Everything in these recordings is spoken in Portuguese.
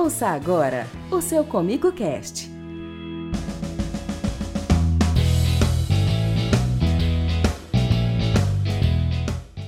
Ouça agora o seu Comigo Cast.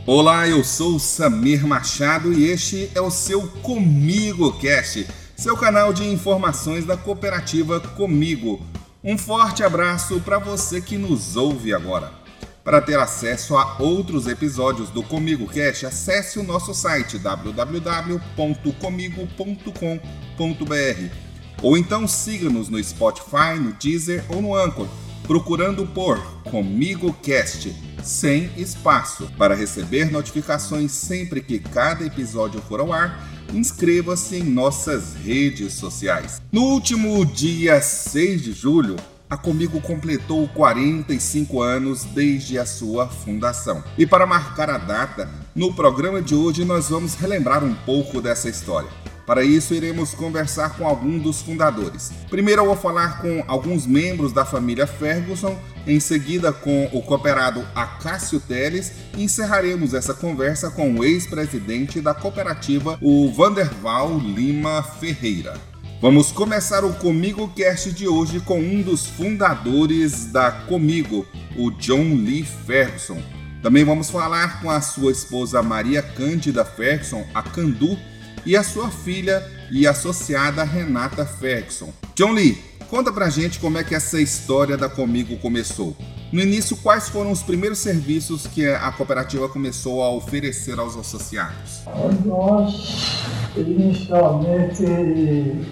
Olá, eu sou Samir Machado e este é o seu Comigo Cast, seu canal de informações da cooperativa Comigo. Um forte abraço para você que nos ouve agora. Para ter acesso a outros episódios do Comigo Cast, acesse o nosso site www.comigo.com.br ou então siga-nos no Spotify, no Deezer ou no Anchor, procurando por Comigo Cast, sem espaço. Para receber notificações sempre que cada episódio for ao ar, inscreva-se em nossas redes sociais. No último dia 6 de julho, a Comigo completou 45 anos desde a sua fundação. E para marcar a data, no programa de hoje nós vamos relembrar um pouco dessa história. Para isso, iremos conversar com algum dos fundadores. Primeiro, eu vou falar com alguns membros da família Ferguson, em seguida, com o cooperado Acácio Teles, e encerraremos essa conversa com o ex-presidente da cooperativa, o Vanderval Lima Ferreira. Vamos começar o Comigo Cast de hoje com um dos fundadores da Comigo, o John Lee Ferguson. Também vamos falar com a sua esposa Maria Cândida Ferguson, a Candu, e a sua filha e associada Renata Ferguson. John Lee, conta pra gente como é que essa história da Comigo começou. No início, quais foram os primeiros serviços que a cooperativa começou a oferecer aos associados? Nós, inicialmente,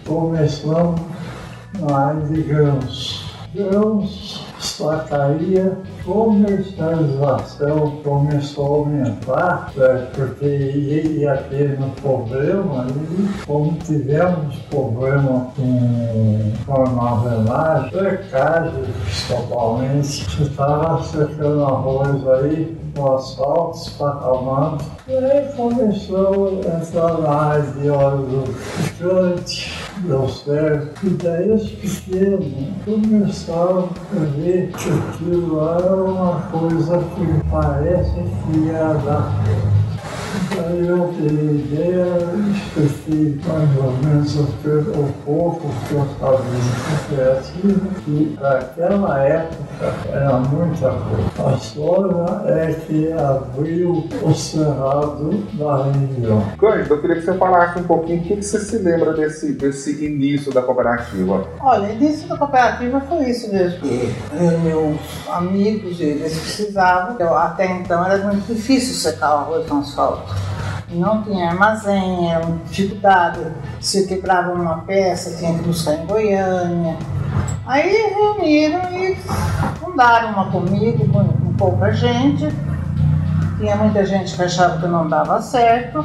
começamos na área de grãos. Grãos, sacaria, comercialização começou a aumentar, é, porque ia ter um problema, e como tivemos problema com, com armazenagem, secagem, principalmente, estava secando arroz aí, com asfalto, espacamado, e aí começou a entrar na área de óleo lubrificante, deu certo, e daí os pequenos começaram a ver que aquilo era uma coisa que parece que ia dar. Daí eu tive ideia, expliquei mais ou menos o pouco que eu sabia de cooperativa, que naquela época era muita coisa. A soja é que abriu o cerrado da região. Cândido, eu queria que você falasse um pouquinho o que você se lembra desse, desse início da cooperativa. Olha, o início da cooperativa foi isso mesmo, que meus amigos, eles precisavam, eu, até então era muito difícil secar o arroz no asfalto não tinha armazém, era uma dificuldade. Se quebrava uma peça, tinha que buscar em Goiânia. Aí reuniram e fundaram uma comigo com pouca gente. Tinha muita gente que achava que não dava certo,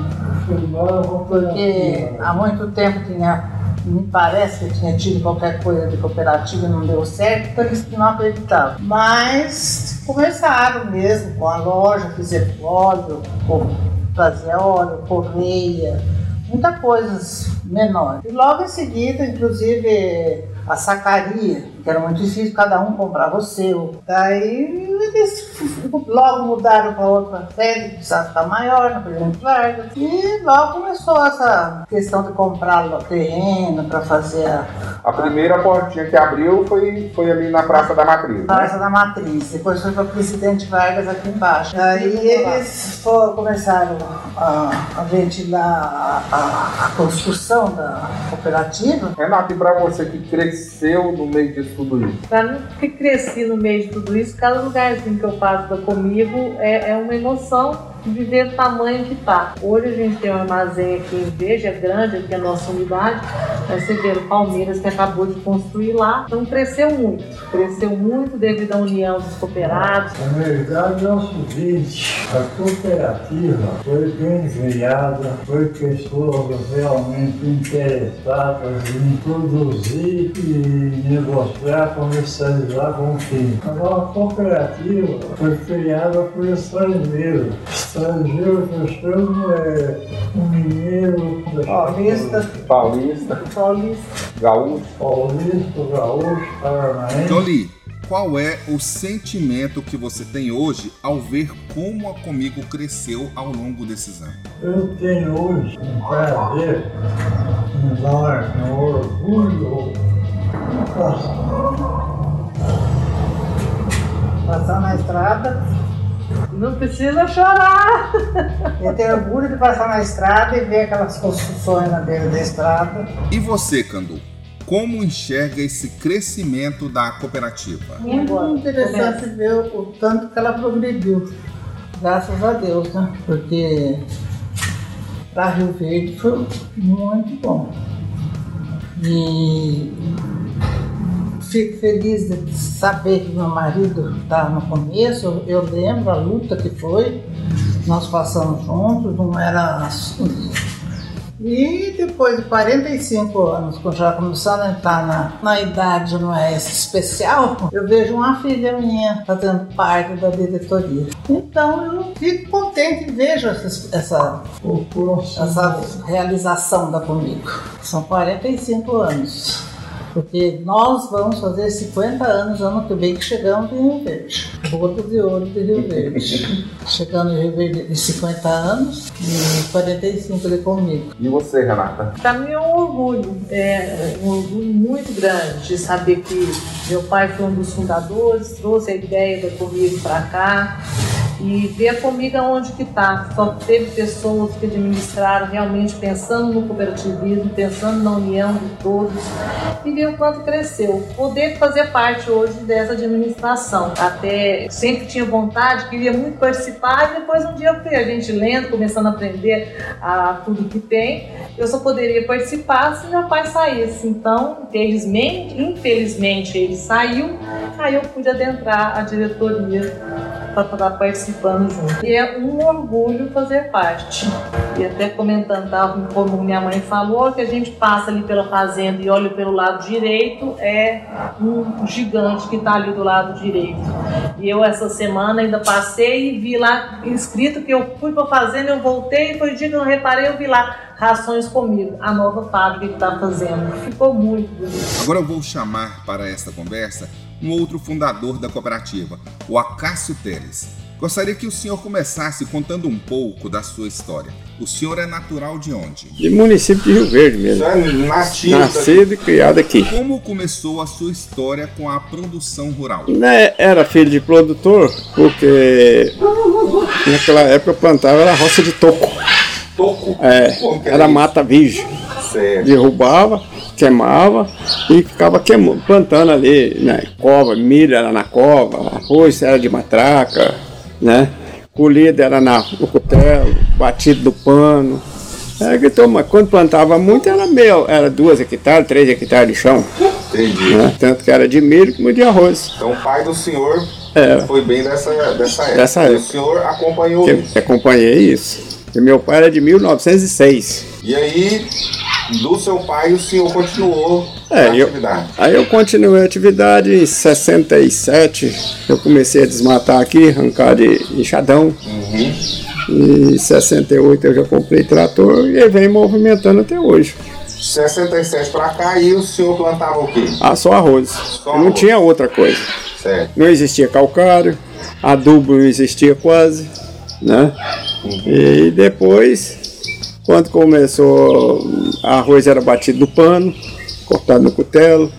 porque há muito tempo tinha, me parece que tinha tido qualquer coisa de cooperativa e não deu certo, então eles não acreditavam. Mas começaram mesmo com a loja, fizeram óleo, fazia óleo, correia, muita coisas menores. E logo em seguida, inclusive, a sacaria, que era muito difícil, cada um comprava o seu. Daí eles logo mudaram para outra sede, precisava ficar maior, na Presidente Vargas. E logo começou essa questão de comprar terreno para fazer a. A primeira portinha que abriu foi, foi ali na Praça da Matriz. Né? Praça da Matriz. Depois foi para Presidente Vargas aqui embaixo. Daí eles foram, começaram a, a ventilar a, a, a, construção da cooperativa. Renato, e para você que cresceu no meio disso tudo isso? Para mim, que cresci no meio de tudo isso, cada lugarzinho que eu passo comigo é, é uma emoção de ver o tamanho que está. Hoje a gente tem um armazém aqui em Veja, é grande aqui a nossa unidade, você vê o Palmeiras que acabou de construir lá, então cresceu muito, cresceu muito devido à união dos cooperados. Na verdade é o seguinte, a cooperativa foi bem criada, foi pessoas realmente interessadas em produzir e negociar, comercializar com o fim. Agora a cooperativa foi criada por estrangeiros estrangeiro que eu chamo é um mineiro paulista, paulista, paulista, gaúcho, paulista, gaúcho, paranaense. Johnny, qual é o sentimento que você tem hoje ao ver como a Comigo cresceu ao longo desses anos? Eu tenho hoje um prazer enorme, um orgulho. Passar na estrada, Não precisa chorar. eu tenho orgulho de passar na estrada e ver aquelas construções na beira da estrada. E você, Candu? Como enxerga esse crescimento da cooperativa? Muito interessante ver o, tanto que ela progrediu. Graças a Deus, né? Porque para Rio Verde foi muito bom. E fico feliz de saber que meu marido está no começo. Eu lembro a luta que foi. Nós passamos juntos, não era. E depois de 45 anos, quando já começando a entrar na, na idade não é especial, eu vejo uma filha minha fazendo parte da diretoria. Então eu fico contente e vejo essa, essa, essa realização da Comigo. São 45 anos. Porque nós vamos fazer 50 anos ano que vem que chegamos em Rio Verde. Boda de ouro de Rio Verde. Chegando em Rio Verde de 50 anos e 45 de comigo. E você, Renata? Para mim é um orgulho, é um orgulho muito grande de saber que meu pai foi um dos fundadores, trouxe a ideia da Comigo para cá e ver a Comigo aonde que está. Só teve pessoas que administraram realmente pensando no cooperativismo, pensando na união de todos e ver o quanto cresceu. Poder fazer parte hoje dessa administração. Até sempre tinha vontade, queria muito participar e depois um dia a gente lendo, começando a aprender a tudo que tem, eu só poderia participar se meu pai saísse. Então, infelizmente, infelizmente ele saiu, aí eu pude adentrar a diretoria para estar participando junto. E é um orgulho fazer parte. E até comentando, tá, como minha mãe falou, que a gente passa ali pela fazenda e olha pelo lado direito, é um gigante que está ali do lado direito. E eu essa semana ainda passei e vi lá escrito que eu fui para a fazenda, eu voltei e foi dia que eu não reparei, eu vi lá rações comigo, a nova fábrica que está fazendo. Ficou muito bonito. Agora eu vou chamar para esta conversa um outro fundador da cooperativa, o Acácio Teles. Gostaria que o senhor começasse contando um pouco da sua história. O senhor é natural de onde? De município de Rio Verde mesmo. é. Nascido e criado aqui. Como começou a sua história com a produção rural? Né, Era filho de produtor, porque naquela época eu plantava era roça de toco. Toco? É, era mata virgem. Certo. Derrubava, queimava e ficava queimando, plantando ali, né? Cova, milho era na cova, arroz era de matraca, né? Colhida era na, no cutelo, batido do pano. É, que toma, quando plantava muito era meio, era duas hectares, três hectares de chão, Entendi. né? Tanto que era de milho como de arroz. Então o pai do senhor É. foi bem dessa, dessa época. Dessa E época. O senhor acompanhou que isso. acompanhei isso. E meu pai era de 1906. E aí, do seu pai, o senhor continuou É, a eu- atividade. Aí eu continuei a atividade em 67. Eu comecei a desmatar aqui, arrancar de enxadão. Uhum. Em 68 eu já comprei trator e vem movimentando até hoje. 67 pra cá e o senhor plantava o quê? Ah, só arroz. Não arroz. tinha outra coisa. Certo. Não existia calcário, adubo não existia quase, né? E depois, quando começou, arroz era batido no pano, cortado no cutelo,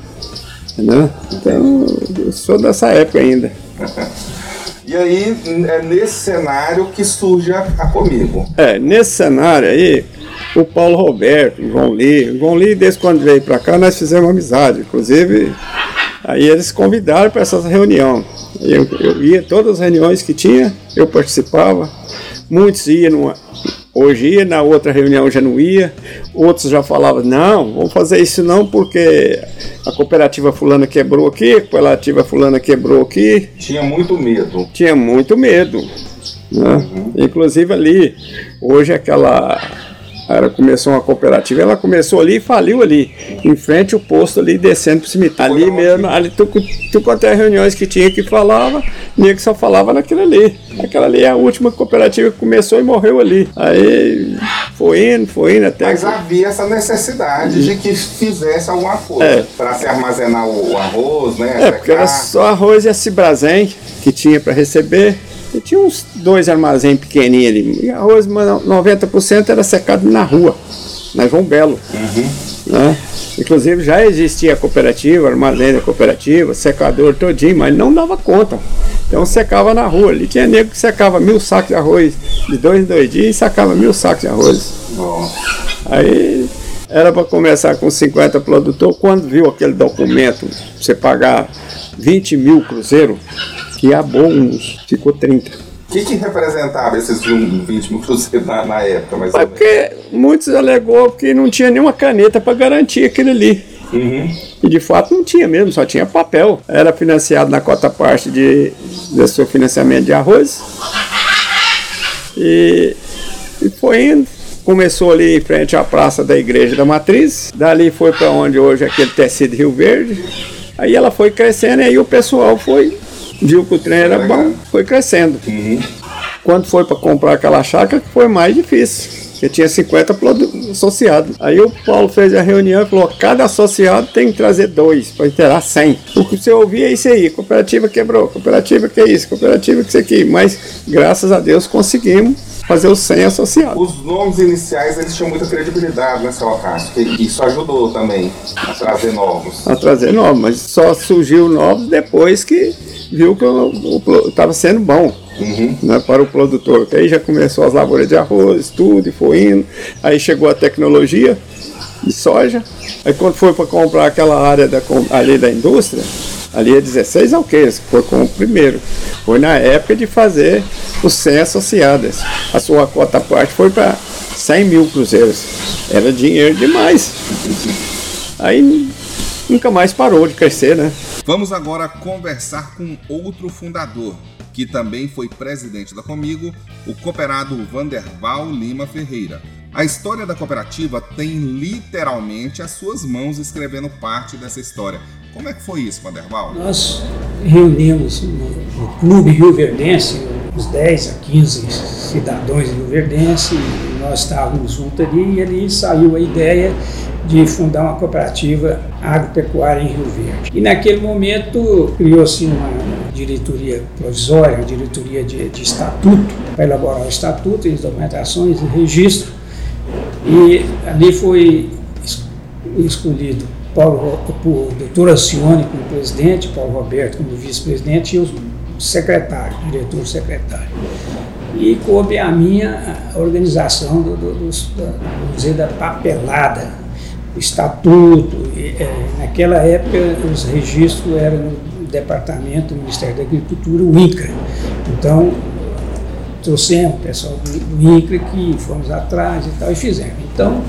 né? Então, eu sou dessa época ainda. E aí, é nesse cenário que surge a, a Comigo. É, nesse cenário aí, o Paulo Roberto, o João Lee, o João Lee, desde quando veio pra cá, nós fizemos amizade. Inclusive, aí eles convidaram para essa reunião. Eu, eu ia todas as reuniões que tinha, eu participava. Muitos iam, numa, hoje ia, na outra reunião já não ia. Outros já falavam, não, vamos fazer isso não, porque a cooperativa fulana quebrou aqui, a cooperativa fulana quebrou aqui Tinha muito medo. tinha muito medo. Né? Inclusive ali, hoje aquela. Ela começou uma cooperativa, ela começou ali e faliu ali, em frente ao posto ali, descendo pro cemitério. Ali mesmo, ali tu, tu quanto é reuniões que tinha que falava, nego só falava naquilo ali. Aquela ali é a última cooperativa que começou e morreu ali. Aí foi indo, foi indo até. Mas que- havia essa necessidade de que fizesse alguma coisa É. para se armazenar o, o arroz, né? É, porque era só arroz e a Cibrazen que tinha para receber. E tinha uns dois armazéns pequenininhos ali. E arroz, mas 90% era secado na rua. na João Belo. Né? Inclusive já existia a cooperativa, armazém da cooperativa, secador todinho, mas não dava conta. Então secava na rua. Ali tinha nego que secava mil sacos de arroz de dois em dois dias e sacava mil sacos de arroz. Aí era para começar com 50 produtores. Quando viu aquele documento, você pagar 20 mil cruzeiro, que a uns, ficou 30. O que, que representava esses 20 mil cruzeiros na, na época? Porque muitos alegou que não tinha nenhuma caneta para garantir aquilo ali. Uhum. E de fato não tinha mesmo, só tinha papel. Era financiado na cota parte de, do seu financiamento de arroz. E, e foi indo. Começou ali em frente à praça da Igreja da Matriz. Dali foi para onde hoje é aquele tecido Rio Verde. Aí ela foi crescendo e aí o pessoal foi, viu que o trem era bom, foi crescendo. Quando foi para comprar aquela chácara, foi mais difícil. Porque tinha 50 produ- associados. Aí o Paulo fez a reunião e falou: cada associado tem que trazer dois para interar 100. O que você ouvia é isso aí: cooperativa quebrou, cooperativa que é isso, cooperativa que isso aqui. Mas graças a Deus conseguimos fazer os 100 associados. Os nomes iniciais eles tinham muita credibilidade, né, Acácio? Que Isso ajudou também a trazer novos. a trazer novos, mas só surgiu novos depois que viu que estava sendo bom né, para o produtor. Aí já começou as lavouras de arroz, tudo, e foi indo. Aí chegou a tecnologia de soja. Aí quando foi para comprar aquela área da, ali da indústria, ali é 16 alqueires, que foi com o primeiro. Foi na época de fazer os 100 associadas. A sua cota parte foi para 100 mil cruzeiros. Era dinheiro demais. Aí nunca mais parou de crescer, né? Vamos agora conversar com outro fundador, que também foi presidente da Comigo, o cooperado Vanderval Lima Ferreira. A história da cooperativa tem literalmente as suas mãos escrevendo parte dessa história. Como é que foi isso, Vanderval? Nós reunimos no, Clube Rio Verdense uns 10 a 15 cidadãos Rio Verdense, nós estávamos juntos ali e ali saiu a ideia de fundar uma cooperativa agropecuária em Rio Verde. E naquele momento criou-se uma diretoria provisória, uma diretoria de, de estatuto, para elaborar o estatuto, as documentações e registro. E ali foi es- escolhido Paulo, o doutor Alcione como presidente, Paulo Roberto como vice-presidente e os secretários, diretor secretário. E coube a minha organização do, do, vamos dizer, da papelada, o estatuto. eh, naquela época os registros eram no departamento do Ministério da Agricultura, o INCRA. Então, trouxemos o pessoal do, INCRA que fomos atrás e tal e fizemos. Então,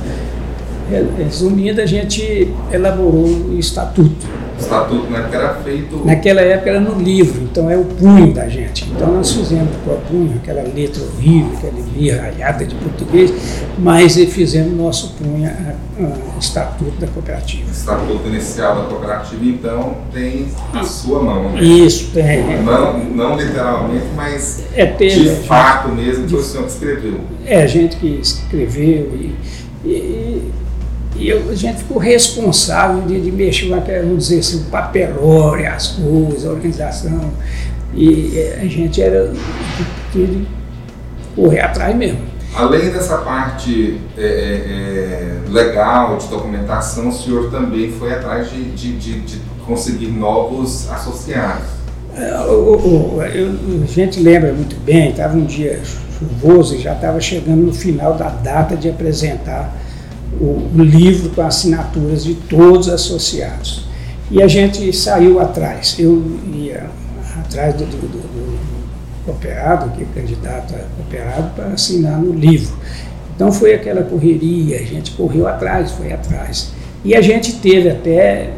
re- resumindo, a gente elaborou o estatuto. O estatuto na época era feito. Naquela época era no livro, então é o punho da gente. Então nós fizemos com o punho, aquela letra horrível, aquela linha raiada de português, mas fizemos nosso punho, a estatuto da cooperativa. O estatuto inicial da cooperativa, então, tem a sua mão, né? Isso, tem. Não, não literalmente, mas É de fato mesmo foi o senhor que escreveu. É a gente que escreveu e, e, e eu- a gente ficou responsável de, de mexer com aquela, vamos dizer assim, o papelório, as coisas, a organização. E eh, a gente era de correr atrás mesmo. Além dessa parte é, é, é, legal de documentação, o senhor também foi atrás de, de, de- de conseguir novos associados. É, o- o- eu- a gente lembra muito bem, estava um dia chuvoso e já estava chegando no final da data de apresentar o, livro com assinaturas de todos os associados. E a gente saiu atrás. Eu ia atrás do, do, do- do cooperado, que é candidato a cooperado, para assinar no livro. Então foi aquela correria, a gente correu atrás, foi atrás. E a gente teve até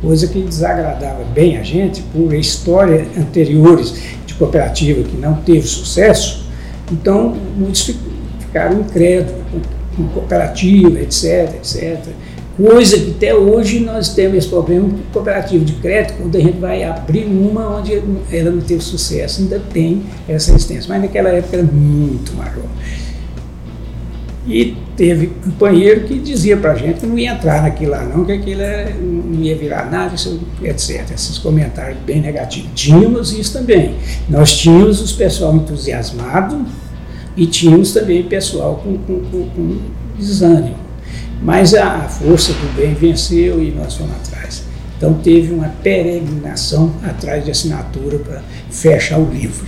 coisa que desagradava bem a gente por histórias anteriores de cooperativa que não teve sucesso, então muitos fi- ficaram incrédulos com, cooperativa, etc, etc. Coisa que até hoje nós temos esse problema com cooperativa de crédito, quando a gente vai abrir uma onde ela não teve sucesso, ainda tem essa resistência, mas naquela época era muito maior. E teve companheiro que dizia pra gente que não ia entrar naquilo lá não, que aquilo era- não ia virar nada, etc. Esses comentários bem negativos. Tínhamos isso também. Nós tínhamos os pessoal entusiasmado e tínhamos também pessoal com, com- com- com desânimo. Mas a força do bem venceu e nós fomos atrás. Então teve uma peregrinação atrás de assinatura para fechar o livro.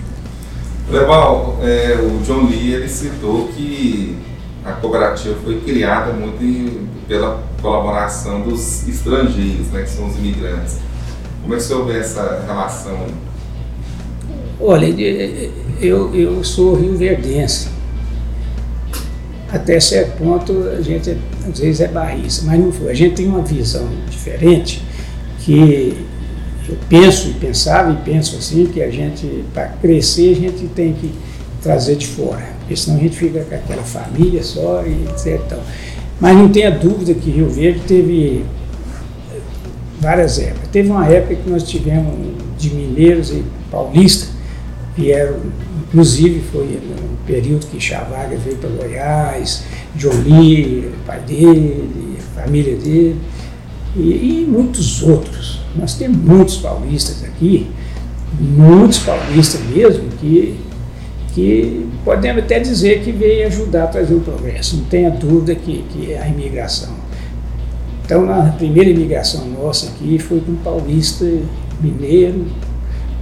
Leval, é, o John Lee ele citou que a cooperativa foi criada muito em, pela colaboração dos estrangeiros, né, que são os imigrantes. Como é que você vê essa relação? Olha, eu, eu sou rio-verdense. Até certo ponto a gente às vezes é barrista, mas não foi. A gente tem uma visão diferente que eu penso e pensava e penso assim que a gente, para crescer, a gente tem que trazer de fora, porque senão a gente fica com aquela família só e etc. Mas não tenha dúvida que Rio Verde teve várias épocas. Teve uma época que nós tivemos de mineiros e paulistas, vieram, inclusive foi no período que Chavaga veio para Goiás, Jolie, pai dele, a família dele, e, e muitos outros. Nós temos muitos paulistas aqui, muitos paulistas mesmo, que, que podemos até dizer que veio ajudar a trazer o progresso. Não tenha dúvida que, que é a imigração. Então, na primeira imigração nossa aqui foi com paulista, mineiro,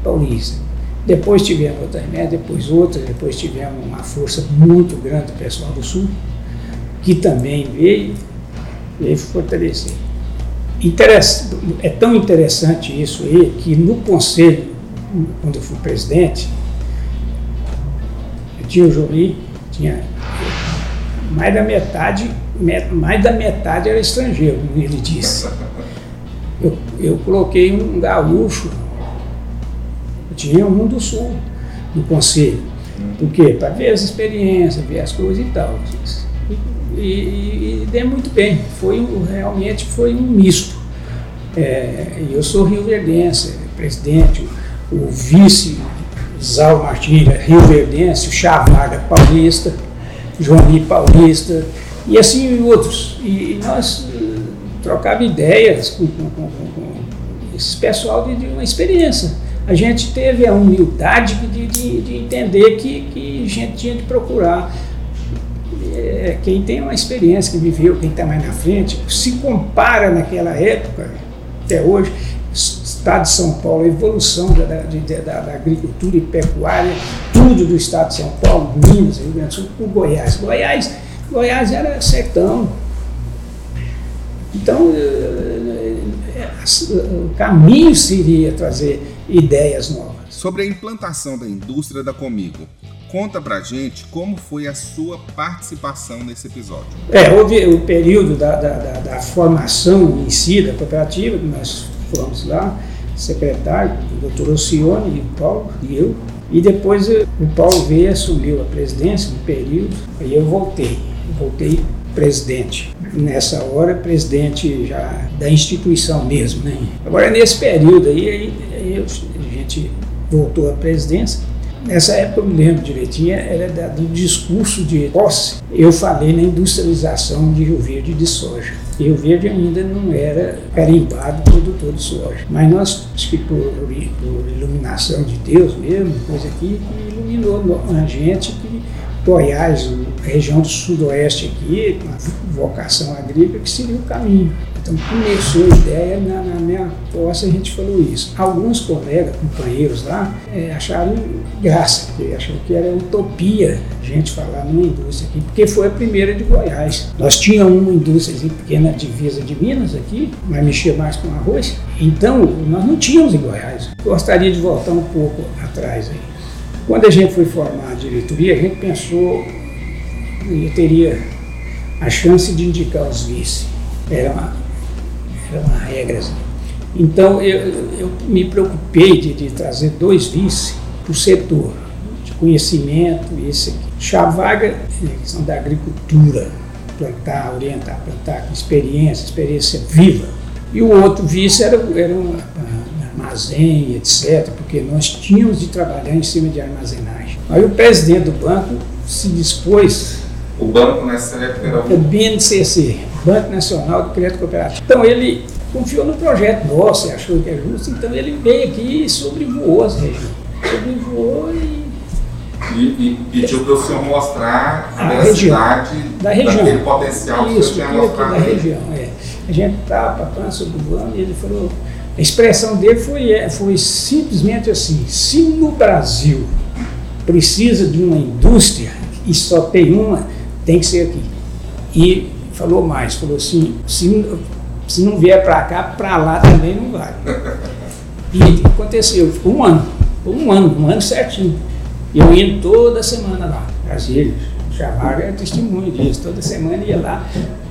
paulista. Depois tivemos outra né, depois outra, depois tivemos uma força muito grande do pessoal do Sul, que também veio, veio fortalecer é tão interessante isso aí que no conselho, quando eu fui presidente, eu tinha o Jolie, tinha mais da metade, mais da metade era estrangeiro, ele disse. Eu, eu coloquei um gaúcho, tinha um do sul no conselho. Por quê? Para ver as experiências, ver as coisas e tal e, e, deu muito bem. Foi um, realmente foi um misto. É, eu sou rio-verdense, presidente, o vice Zal Martins rio-verdense, o Chavaga paulista, Joani paulista e assim outros. E, e nós uh, trocava ideias com, com, com, com esse pessoal de, de, uma experiência. A gente teve a humildade de, de, de entender que, que a gente tinha de procurar é, quem tem uma experiência, que viveu, quem está mais na frente, se compara naquela época, até hoje, Estado de São Paulo, a evolução da, da, da, agricultura e pecuária, tudo do Estado de São Paulo, Minas, Rio Grande do Sul, com Goiás. Goiás, Goiás era sertão. Então, eh, eh, o caminho seria trazer ideias novas. Sobre a implantação da indústria da Comigo, Conta pra gente como foi a sua participação nesse episódio. É, houve o período da, da, da, da formação em si da cooperativa, nós fomos lá, secretário, o doutor Ocione, o Paulo e eu, e depois o Paulo veio e assumiu a presidência no período, aí eu voltei, voltei presidente. Nessa hora, presidente já da instituição mesmo, né? Agora, nesse período aí, aí, a gente voltou à presidência, Nessa época eu me lembro direitinho, era do discurso de posse. Eu falei na industrialização de Rio Verde de soja. Rio Verde ainda não era carimbado produtor de soja. Mas nós, acho que por, por iluminação de Deus mesmo, coisa aqui, que iluminou a gente que Goiás, região do sudoeste aqui, vocação agrícola, que seria o caminho. Então começou a ideia, na, na minha posse a gente falou isso. Alguns colegas, companheiros lá, é, acharam graça, porque acharam que era utopia a gente falar numa indústria aqui, porque foi a primeira de Goiás. Nós tínhamos uma indústria pequena divisa de Minas aqui, mas mexia mais com arroz. Então nós não tínhamos em Goiás. Gostaria de voltar um pouco atrás aí. Quando a gente foi formar a diretoria, a gente pensou que teria a chance de indicar os vice. Era uma, era uma regra. Então eu, eu me preocupei de, de trazer dois vice para o setor de conhecimento, esse aqui. Chavaga, questão da agricultura, plantar, orientar, plantar, com experiência, experiência viva. E o outro vice era, era uma armazém, etc., porque nós tínhamos de trabalhar em cima de armazenagem. Aí o presidente do banco se dispôs. O banco nessa época era o. O BNCC, Banco Nacional de Crédito Cooperativo. Então ele confiou no projeto nosso e achou que é justo, então ele veio aqui e sobrevoou as regiões. Sobrevoou e E, e pediu para o senhor mostrar A região. cidade, Da região. daquele potencial que o Isso, senhor tinha aqui mostrado da aí. região. É. A gente estava passando sobre o ano e ele falou. A expressão dele foi, é, foi simplesmente assim: se no Brasil precisa de uma indústria e só tem uma, tem que ser aqui. E falou mais: falou assim, se, se não vier para cá, para lá também não vai. E aconteceu, ficou um ano, ficou um ano, um ano certinho. Eu ia toda semana lá, Brasília, Chavaga é testemunho disso, toda semana ia lá,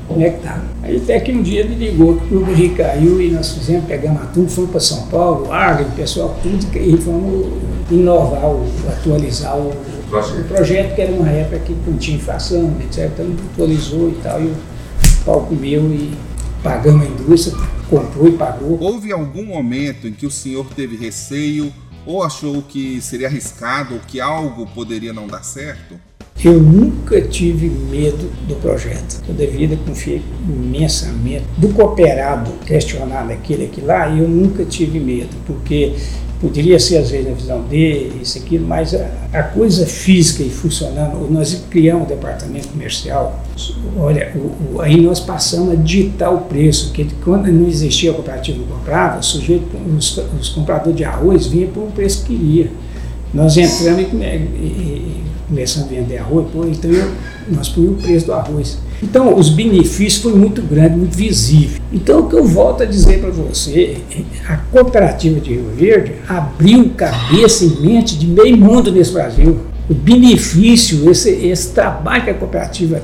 como é que tá. Aí até que um dia ele ligou que o Rio caiu e nós fizemos, pegamos a turma, fomos para São Paulo, Arlen, pessoal, tudo, e fomos inovar, atualizar o, o projeto, que era uma época que não tinha inflação, etc. Então ele atualizou e tal, e o pau comeu e pagamos a indústria, comprou e pagou. Houve algum momento em que o senhor teve receio ou achou que seria arriscado ou que algo poderia não dar certo? Eu nunca tive medo do projeto. Toda a vida confiei imensamente. Do cooperado questionar daquele aqui lá, eu nunca tive medo, porque poderia ser às vezes na visão dele, isso, aquilo, mas a, a coisa física e funcionando, nós criamos um departamento comercial, olha, o, o- aí nós passamos a digitar o preço, que quando não existia a cooperativa não comprava, o sujeito, os, os compradores de arroz vinham por um preço que queria. Nós entramos e, e- começamos a vender arroz, pô, então eu, nós punhamos o preço do arroz. Então, os benefícios foram muito grandes, muito visíveis. Então, o que eu volto a dizer para você, a cooperativa de Rio Verde abriu cabeça e mente de meio mundo nesse Brasil. O benefício, esse, esse trabalho que a cooperativa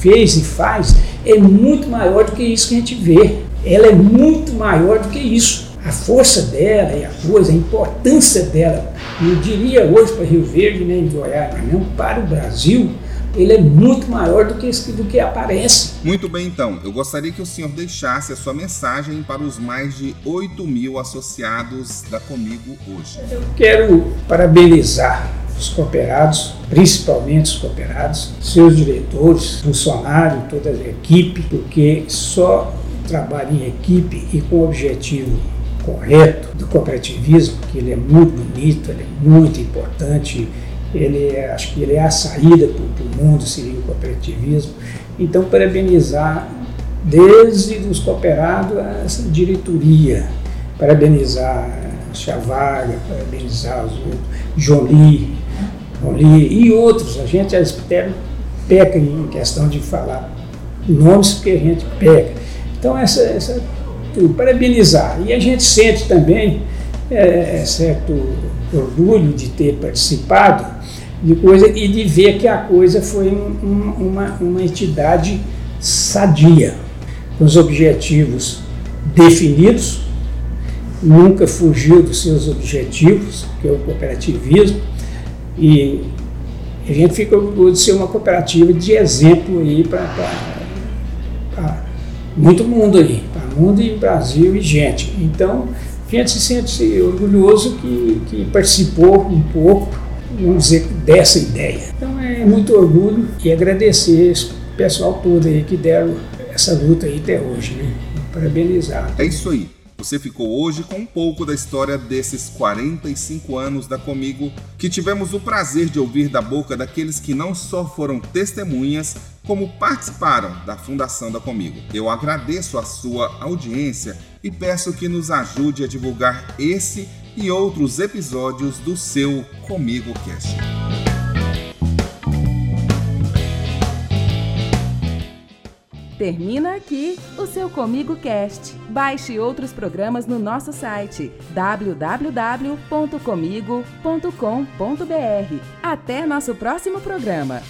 fez e faz, é muito maior do que isso que a gente vê. Ela é muito maior do que isso. A força dela e a coisa, a importância dela, eu diria hoje para Rio Verde, nem em Goiás, mas não para o Brasil, ele é muito maior do que, do que aparece. Muito bem, então. Eu gostaria que o senhor deixasse a sua mensagem para os mais de 8 mil associados da Comigo hoje. Eu quero parabenizar os cooperados, principalmente os cooperados, seus diretores, funcionários, toda a equipe, porque só trabalho em equipe e com o objetivo correto do cooperativismo, que ele é muito bonito, ele é muito importante, ele é, acho que ele é a saída para o mundo, seria o cooperativismo. Então, parabenizar desde os cooperados a essa diretoria, parabenizar Chavaga, parabenizar os outros, Jolie, Jolie e outros. A gente até peca em questão de falar nomes porque a gente pega. Então, essa, essa parabenizar. E a gente sente também é, certo orgulho de ter participado de coisa e de ver que a coisa foi um- um- uma, uma entidade sadia, com os objetivos definidos, nunca fugiu dos seus objetivos, que é o cooperativismo, e a gente fica orgulhoso de ser uma cooperativa de exemplo aí para muito mundo aí, mundo e Brasil e gente. Então, a gente se sente orgulhoso que, que participou um pouco, vamos dizer, dessa ideia. Então, é muito orgulho e agradecer esse pessoal todo aí que deram essa luta aí até hoje, né? Parabenizar. É isso aí. Você ficou hoje com um pouco da história desses 45 anos da Comigo, que tivemos o prazer de ouvir da boca daqueles que não só foram testemunhas, como participaram da fundação da Comigo. Eu agradeço a sua audiência e peço que nos ajude a divulgar esse e outros episódios do seu Comigo Cast. Termina aqui o seu Comigo Cast. Baixe outros programas no nosso site www.comigo.com.br. Até nosso próximo programa.